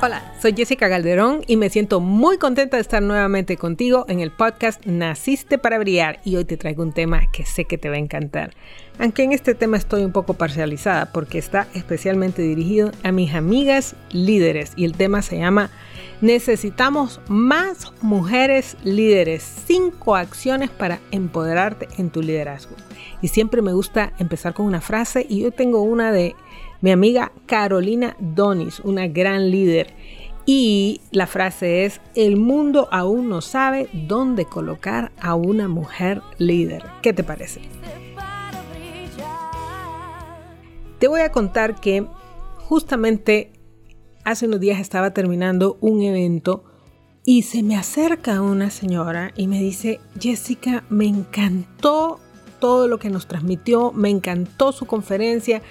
Hola, soy Jessica Calderón y me siento muy contenta de estar nuevamente contigo en el podcast Naciste para Brillar y hoy te traigo un tema que sé que te va a encantar. Aunque en este tema estoy un poco parcializada porque está especialmente dirigido a mis amigas líderes y el tema se llama Necesitamos más mujeres líderes, cinco acciones para empoderarte en tu liderazgo. Y siempre me gusta empezar con una frase y yo tengo una de mi amiga Carolina Donis, una gran líder. Y la frase es, el mundo aún no sabe dónde colocar a una mujer líder. ¿Qué te parece? Te voy a contar que justamente hace unos días estaba terminando un evento y se me acerca una señora y me dice, Jessica, me encantó todo lo que nos transmitió, me encantó su conferencia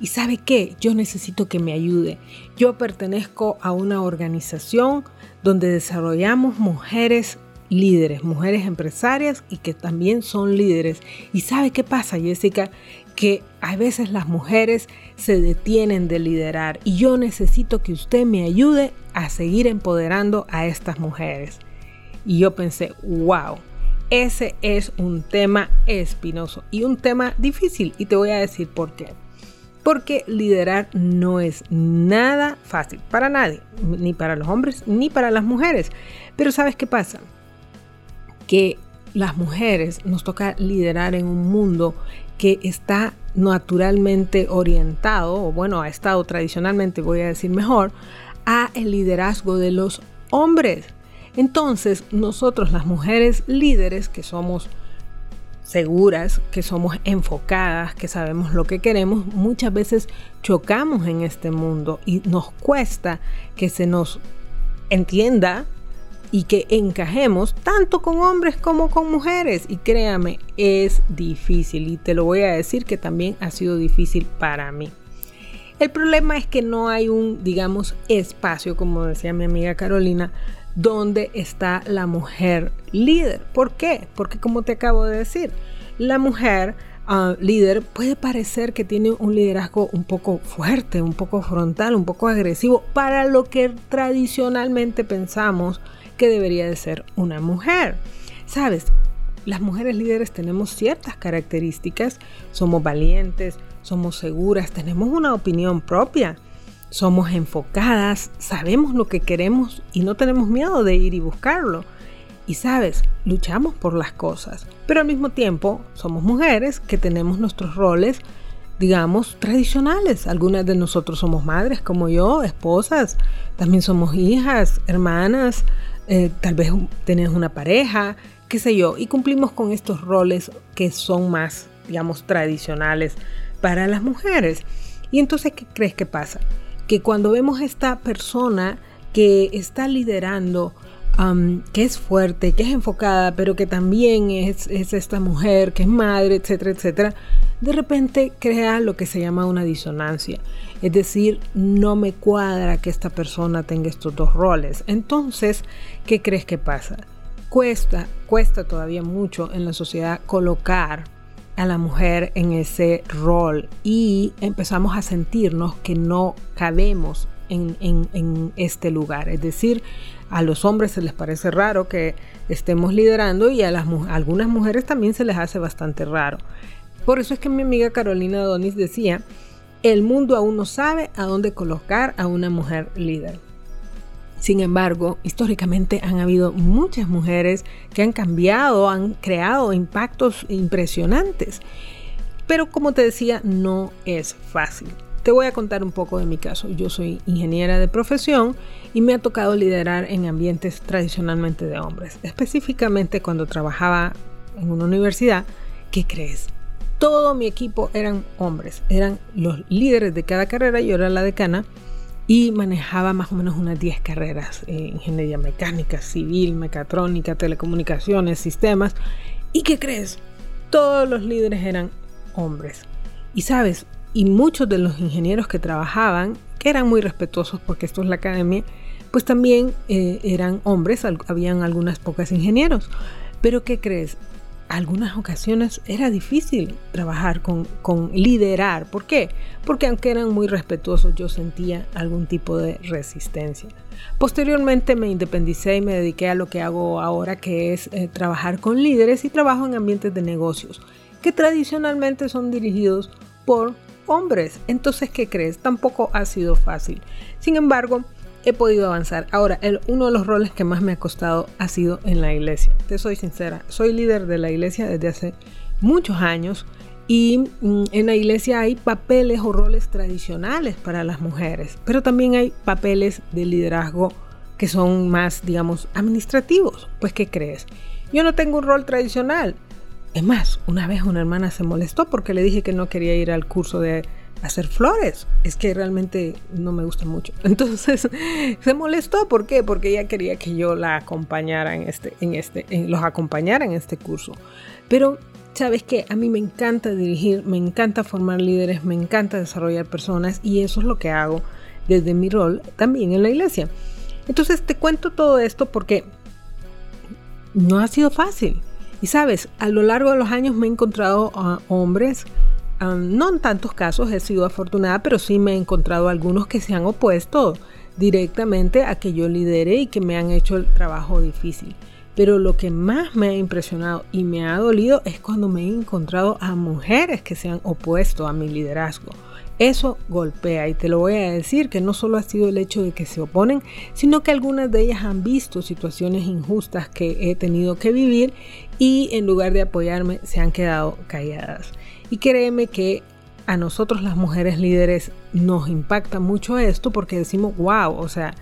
y sabe qué, yo necesito que me ayude. Yo pertenezco a una organización donde desarrollamos mujeres líderes, mujeres empresarias y que también son líderes. ¿Y sabe qué pasa, Jessica? Que a veces las mujeres se detienen de liderar y yo necesito que usted me ayude a seguir empoderando a estas mujeres. Y yo pensé, wow, ese es un tema espinoso y un tema difícil y te voy a decir por qué porque liderar no es nada fácil para nadie, ni para los hombres ni para las mujeres. Pero ¿sabes qué pasa? Que las mujeres nos toca liderar en un mundo que está naturalmente orientado, o bueno, ha estado tradicionalmente, voy a decir mejor, a el liderazgo de los hombres. Entonces, nosotros las mujeres líderes, que somos seguras, que somos enfocadas, que sabemos lo que queremos, muchas veces chocamos en este mundo y nos cuesta que se nos entienda y que encajemos tanto con hombres como con mujeres. Y créame, es difícil y te lo voy a decir que también ha sido difícil para mí. El problema es que no hay un, digamos, espacio, como decía mi amiga Carolina, donde está la mujer líder. ¿Por qué? Porque como te acabo de decir, la mujer ah, líder puede parecer que tiene un liderazgo un poco fuerte, un poco frontal, un poco agresivo para lo que tradicionalmente pensamos que debería de ser una mujer. Sabes, las mujeres líderes tenemos ciertas características, somos valientes, somos seguras, tenemos una opinión propia somos enfocadas, sabemos lo que queremos y no tenemos miedo de ir y buscarlo. Y sabes, luchamos por las cosas, pero al mismo tiempo somos mujeres que tenemos nuestros roles, digamos, tradicionales. Algunas de nosotros somos madres como yo, esposas, también somos hijas, hermanas, eh, tal vez tenés una pareja, qué sé yo, y cumplimos con estos roles que son más, digamos, tradicionales para las mujeres. Y entonces, ¿qué crees que pasa? que cuando vemos esta persona que está liderando, que es fuerte, que es enfocada, pero que también es, es, esta mujer, que es madre, etcétera, etcétera, de repente crea lo que se llama una disonancia. Es decir, no me cuadra que esta persona tenga estos dos roles. Entonces, ¿qué crees que pasa? Cuesta, cuesta todavía mucho en la sociedad colocar a la mujer en ese rol y empezamos a sentirnos que no cabemos en, este lugar. Es decir, a los hombres se les parece raro que estemos liderando y a, las, algunas mujeres también se les hace bastante raro. Por eso es que mi amiga Carolina Donis decía, el mundo aún no sabe a dónde colocar a una mujer líder. Sin embargo, históricamente han habido muchas mujeres que han cambiado, han creado impactos impresionantes. Pero como te decía, no es fácil. Te voy a contar un poco de mi caso. Yo soy ingeniera de profesión y me ha tocado liderar en ambientes tradicionalmente de hombres. Específicamente cuando trabajaba en una universidad, ¿qué crees? Todo mi equipo eran hombres, eran los líderes de cada carrera, yo era la decana y manejaba más o menos unas 10 carreras, eh, ingeniería mecánica, civil, mecatrónica, telecomunicaciones, sistemas. ¿Y qué crees? Todos los líderes eran hombres. Y sabes, y muchos de los ingenieros que trabajaban, que eran muy respetuosos porque esto es la academia, pues también eh, eran hombres, habían algunas pocas ingenieros. Pero ¿qué crees? Algunas ocasiones era difícil trabajar con, con, liderar. ¿Por qué? Porque aunque eran muy respetuosos, yo sentía algún tipo de resistencia. Posteriormente me independicé y me dediqué a lo que hago ahora, que es eh, trabajar con líderes y trabajo en ambientes de negocios, que tradicionalmente son dirigidos por hombres. Entonces, ¿qué crees? Tampoco ha sido fácil. Sin embargo, he podido avanzar. Ahora, el, uno de los roles que más me ha costado ha sido en la iglesia. Te soy sincera, soy líder de la iglesia desde hace muchos años y mm, en la iglesia hay papeles o roles tradicionales para las mujeres, pero también hay papeles de liderazgo que son más, digamos, administrativos. Pues, ¿qué crees? Yo no tengo un rol tradicional. Es más, una vez una hermana se molestó porque le dije que no quería ir al curso de hacer flores. Es que realmente no me gusta mucho. Entonces se molestó. ¿Por qué? Porque ella quería que yo la acompañara en este, en este, en, los acompañara en este curso. Pero sabes que a mí me encanta dirigir, me encanta formar líderes, me encanta desarrollar personas y eso es lo que hago desde mi rol también en la iglesia. Entonces te cuento todo esto porque no ha sido fácil. Y sabes, a lo largo de los años me he encontrado a hombres no en tantos casos he sido afortunada, pero sí me he encontrado algunos que se han opuesto directamente a que yo lidere y que me han hecho el trabajo difícil. Pero lo que más me ha impresionado y me ha dolido es cuando me he encontrado a mujeres que se han opuesto a mi liderazgo. Eso golpea y te lo voy a decir que no solo ha sido el hecho de que se oponen, sino que algunas de ellas han visto situaciones injustas que he tenido que vivir y en lugar de apoyarme se han quedado calladas. Y créeme que a nosotros las mujeres líderes nos impacta mucho esto porque decimos, wow, o sea,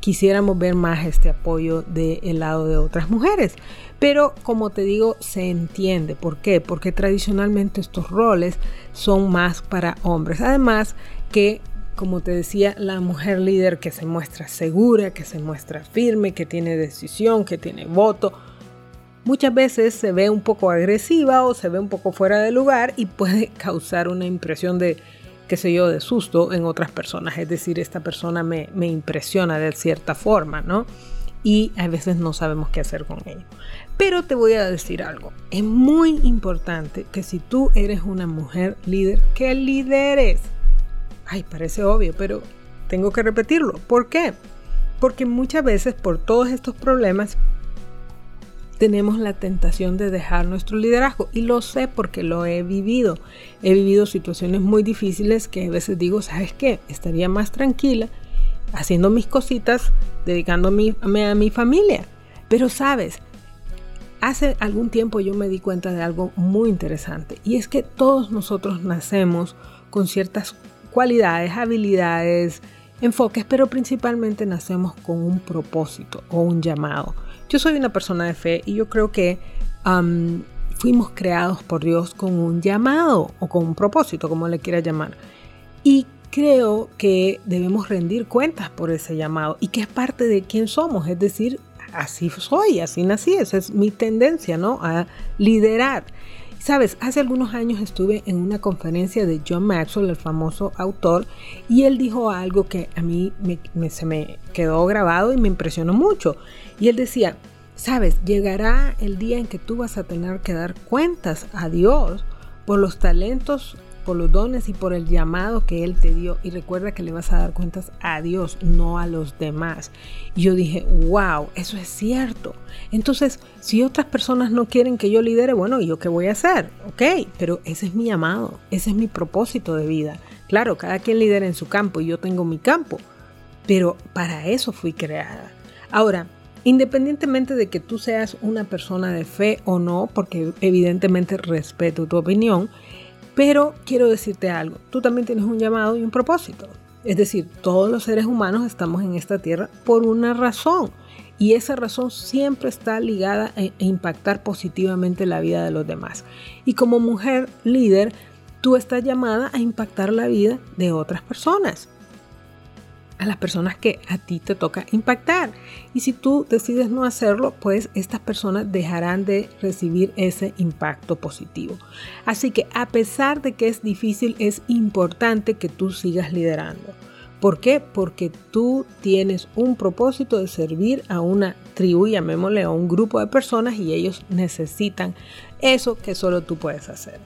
quisiéramos ver más este apoyo del lado de otras mujeres. Pero como te digo, se entiende. ¿Por qué? Porque tradicionalmente estos roles son más para hombres. Además que, como te decía, la mujer líder que se muestra segura, que se muestra firme, que tiene decisión, que tiene voto, muchas veces se ve un poco agresiva o se ve un poco fuera de lugar y puede causar una impresión de, qué sé yo, de susto en otras personas. Es decir, esta persona me, me impresiona de cierta forma, ¿no? Y a veces no sabemos qué hacer con ello. Pero te voy a decir algo. Es muy importante que si tú eres una mujer líder, que lideres. Ay, parece obvio, pero tengo que repetirlo. ¿Por qué? Porque muchas veces por todos estos problemas tenemos la tentación de dejar nuestro liderazgo. Y lo sé porque lo he vivido. He vivido situaciones muy difíciles que a veces digo, ¿sabes qué? Estaría más tranquila haciendo mis cositas, dedicándome a mi familia. Pero sabes, hace algún tiempo yo me di cuenta de algo muy interesante. Y es que todos nosotros nacemos con ciertas cualidades, habilidades, enfoques, pero principalmente nacemos con un propósito o un llamado. Yo soy una persona de fe y yo creo que fuimos creados por Dios con un llamado o con un propósito, como le quiera llamar. Y creo que debemos rendir cuentas por ese llamado y que es parte de quién somos, es decir, así soy, así nací, esa es mi tendencia, ¿no? A liderar. Sabes, hace algunos años estuve en una conferencia de John Maxwell, el famoso autor, y él dijo algo que a mí se me quedó grabado y me impresionó mucho. Y él decía, sabes, llegará el día en que tú vas a tener que dar cuentas a Dios por los talentos, por los dones y por el llamado que Él te dio. Y recuerda que le vas a dar cuentas a Dios, no a los demás. Y yo dije, wow, eso es cierto. Entonces, si otras personas no quieren que yo lidere, bueno, ¿yo qué voy a hacer? Ok, pero ese es mi llamado, ese es mi propósito de vida. Claro, cada quien lidera en su campo y yo tengo mi campo, pero para eso fui creada. Ahora, Independientemente de que tú seas una persona de fe o no, porque evidentemente respeto tu opinión, pero quiero decirte algo, tú también tienes un llamado y un propósito. Es decir, todos los seres humanos estamos en esta tierra por una razón y esa razón siempre está ligada a impactar positivamente la vida de los demás. Y como mujer líder, tú estás llamada a impactar la vida de otras personas a las personas que a ti te toca impactar. Y si tú decides no hacerlo, pues estas personas dejarán de recibir ese impacto positivo. Así que a pesar de que es difícil, es importante que tú sigas liderando. ¿Por qué? Porque tú tienes un propósito de servir a una tribu, llamémosle a un grupo de personas y ellos necesitan Eso que solo tú puedes hacer.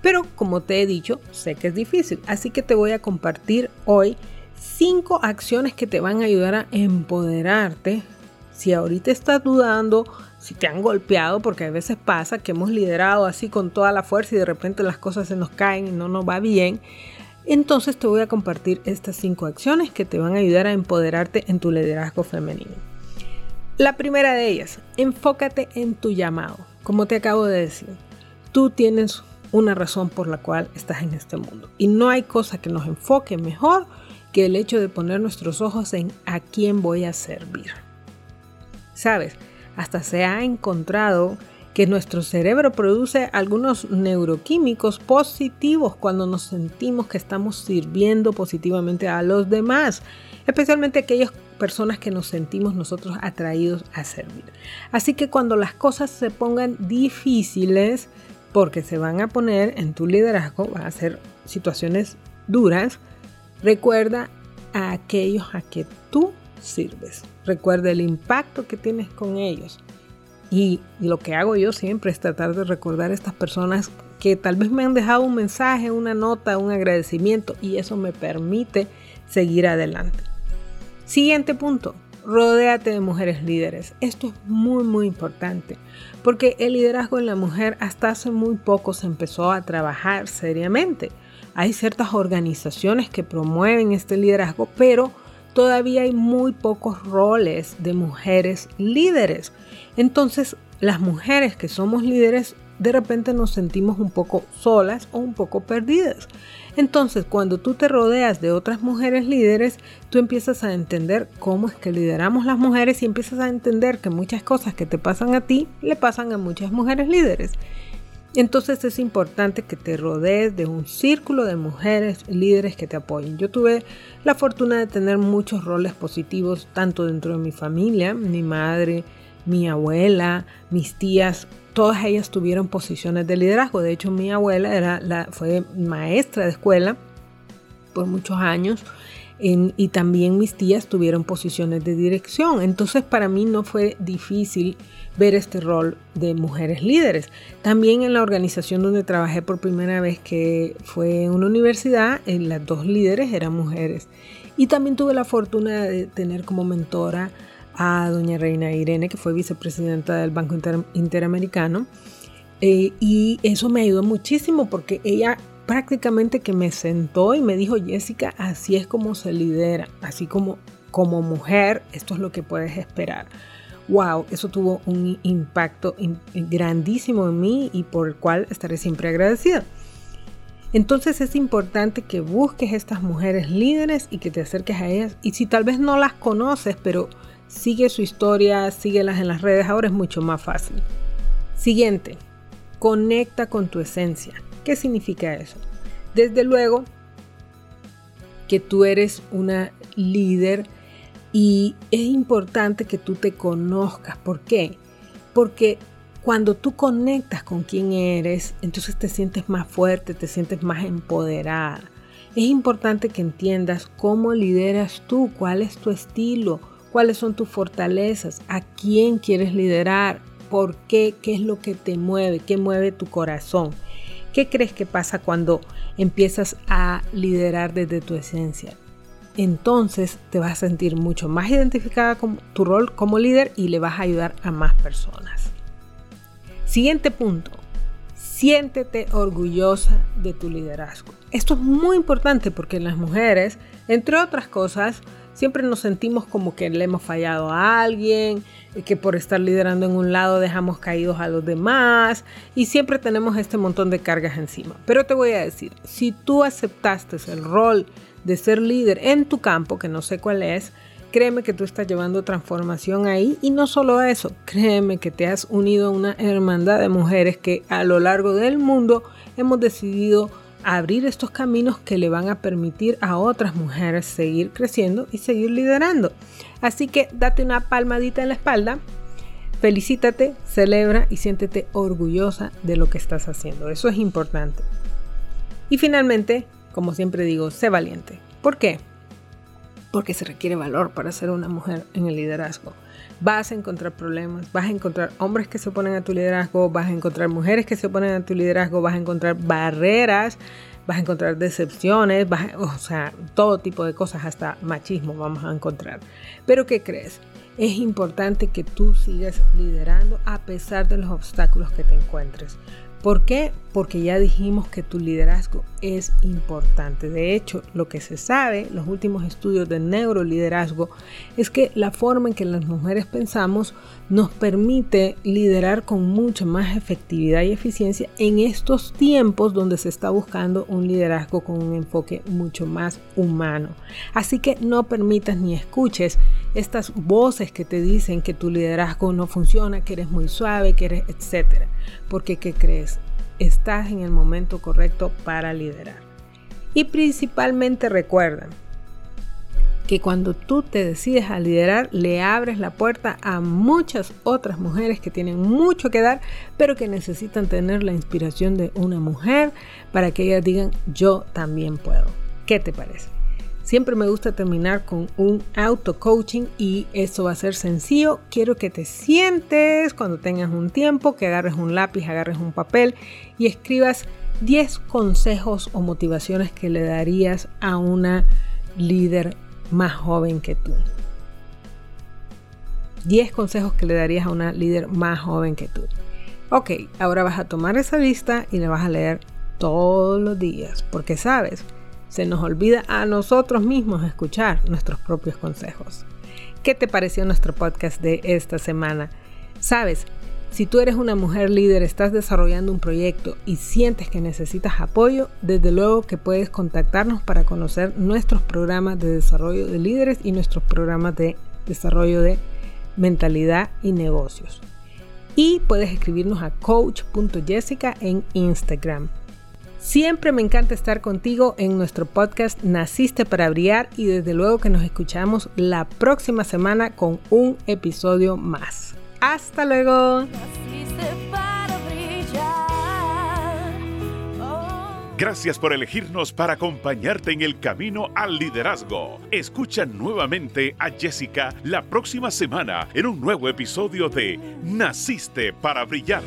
Pero como te he dicho, sé que es difícil, así que te voy a compartir hoy cinco acciones que te van a ayudar a empoderarte. Si ahorita estás dudando, si te han golpeado, porque a veces pasa que hemos liderado así con toda la fuerza y de repente las cosas se nos caen y no nos va bien, entonces te voy a compartir estas cinco acciones que te van a ayudar a empoderarte en tu liderazgo femenino. La primera de ellas, enfócate en tu llamado. Como te acabo de decir, tú tienes una razón por la cual estás en este mundo. Y no hay cosa que nos enfoque mejor que el hecho de poner nuestros ojos en a quién voy a servir. Sabes, hasta se ha encontrado que nuestro cerebro produce algunos neuroquímicos positivos cuando nos sentimos que estamos sirviendo positivamente a los demás, especialmente aquellas personas que nos sentimos nosotros atraídos a servir. Así que cuando las cosas se pongan difíciles, porque se van a poner en tu liderazgo, van a ser situaciones duras, recuerda a aquellos a que tú sirves. Recuerda el impacto que tienes con ellos. Y lo que hago yo siempre es tratar de recordar a estas personas que tal vez me han dejado un mensaje, una nota, un agradecimiento y eso me permite seguir adelante. Siguiente punto, rodéate de mujeres líderes. Esto es muy muy importante porque el liderazgo en la mujer hasta hace muy poco se empezó a trabajar seriamente. Hay ciertas organizaciones que promueven este liderazgo, pero todavía hay muy pocos roles de mujeres líderes. Entonces, las mujeres que somos líderes de repente nos sentimos un poco solas o un poco perdidas. Entonces, cuando tú te rodeas de otras mujeres líderes, tú empiezas a entender cómo es que lideramos las mujeres y empiezas a entender que muchas cosas que te pasan a ti le pasan a muchas mujeres líderes. Entonces es importante que te rodees de un círculo de mujeres líderes que te apoyen. Yo tuve la fortuna de tener muchos roles positivos, tanto dentro de mi familia, mi madre, mi abuela, mis tías, todas ellas tuvieron posiciones de liderazgo. De hecho, mi abuela era la, fue maestra de escuela por muchos años y también mis tías tuvieron posiciones de dirección. Entonces para mí no fue difícil ver este rol de mujeres líderes. También en la organización donde trabajé por primera vez, que fue una universidad, en las dos líderes eran mujeres. Y también tuve la fortuna de tener como mentora a doña Reina Irene, que fue vicepresidenta del Banco Interamericano. Eh, y eso me ayudó muchísimo porque ella prácticamente que me sentó y me dijo, Jessica, así es como se lidera, así como como mujer, esto es lo que puedes esperar. Wow, eso tuvo un impacto grandísimo en mí y por el cual estaré siempre agradecida. Entonces es importante que busques estas mujeres líderes y que te acerques a ellas. Y si tal vez no las conoces, pero sigue su historia, síguelas en las redes, ahora es mucho más fácil. Siguiente, conecta con tu esencia. ¿Qué significa eso? Desde luego que tú eres una líder y es importante que tú te conozcas. ¿Por qué? Porque cuando tú conectas con quién eres, entonces te sientes más fuerte, te sientes más empoderada. Es importante que entiendas cómo lideras tú, cuál es tu estilo, cuáles son tus fortalezas, a quién quieres liderar, por qué, qué es lo que te mueve, qué mueve tu corazón. ¿Qué crees que pasa cuando empiezas a liderar desde tu esencia? Entonces te vas a sentir mucho más identificada con tu rol como líder y le vas a ayudar a más personas. Siguiente punto. Siéntete orgullosa de tu liderazgo. Esto es muy importante porque las mujeres, entre otras cosas, siempre nos sentimos como que le hemos fallado a alguien, que por estar liderando en un lado dejamos caídos a los demás y siempre tenemos este montón de cargas encima. Pero te voy a decir, si tú aceptaste el rol de ser líder en tu campo, que no sé cuál es, créeme que tú estás llevando transformación ahí y no solo eso, créeme que te has unido a una hermandad de mujeres que a lo largo del mundo hemos decidido abrir estos caminos que le van a permitir a otras mujeres seguir creciendo y seguir liderando. Así que date una palmadita en la espalda, felicítate, celebra y siéntete orgullosa de lo que estás haciendo. Eso es importante. Y finalmente, como siempre digo, sé valiente. ¿Por qué? Porque se requiere valor para ser una mujer en el liderazgo. Vas a encontrar problemas, vas a encontrar hombres que se oponen a tu liderazgo, vas a encontrar mujeres que se oponen a tu liderazgo, vas a encontrar barreras, vas a encontrar decepciones, vas o sea, todo tipo de cosas, hasta machismo vamos a encontrar. Pero ¿qué crees? Es importante que tú sigas liderando a pesar de los obstáculos que te encuentres. ¿Por qué? Porque ya dijimos que tu liderazgo es importante. De hecho, lo que se sabe, los últimos estudios de neuroliderazgo, es que la forma en que las mujeres pensamos nos permite liderar con mucha más efectividad y eficiencia en estos tiempos donde se está buscando un liderazgo con un enfoque mucho más humano. Así que no permitas ni escuches estas voces que te dicen que tu liderazgo no funciona, que eres muy suave, que eres etcétera. Porque ¿qué crees? Estás en el momento correcto para liderar. Y principalmente recuerda que cuando tú te decides a liderar, le abres la puerta a muchas otras mujeres que tienen mucho que dar, pero que necesitan tener la inspiración de una mujer para que ellas digan, yo también puedo. ¿Qué te parece? Siempre me gusta terminar con un auto coaching y eso va a ser sencillo. Quiero que te sientes cuando tengas un tiempo, que agarres un lápiz, agarres un papel y escribas 10 consejos o motivaciones que le darías a una líder más joven que tú. 10 consejos que le darías a una líder más joven que tú. Ok, ahora vas a tomar esa lista y la vas a leer todos los días, porque sabes, se nos olvida a nosotros mismos escuchar nuestros propios consejos. ¿Qué te pareció nuestro podcast de esta semana? Sabes, si tú eres una mujer líder, estás desarrollando un proyecto y sientes que necesitas apoyo, desde luego que puedes contactarnos para conocer nuestros programas de desarrollo de líderes y nuestros programas de desarrollo de mentalidad y negocios. Y puedes escribirnos a coach.jessica en Instagram. Siempre me encanta estar contigo en nuestro podcast Naciste para Brillar y desde luego que nos escuchamos la próxima semana con un episodio más. Hasta luego. Gracias por elegirnos para acompañarte en el camino al liderazgo. Escucha nuevamente a Jessica la próxima semana en un nuevo episodio de Naciste para Brillar.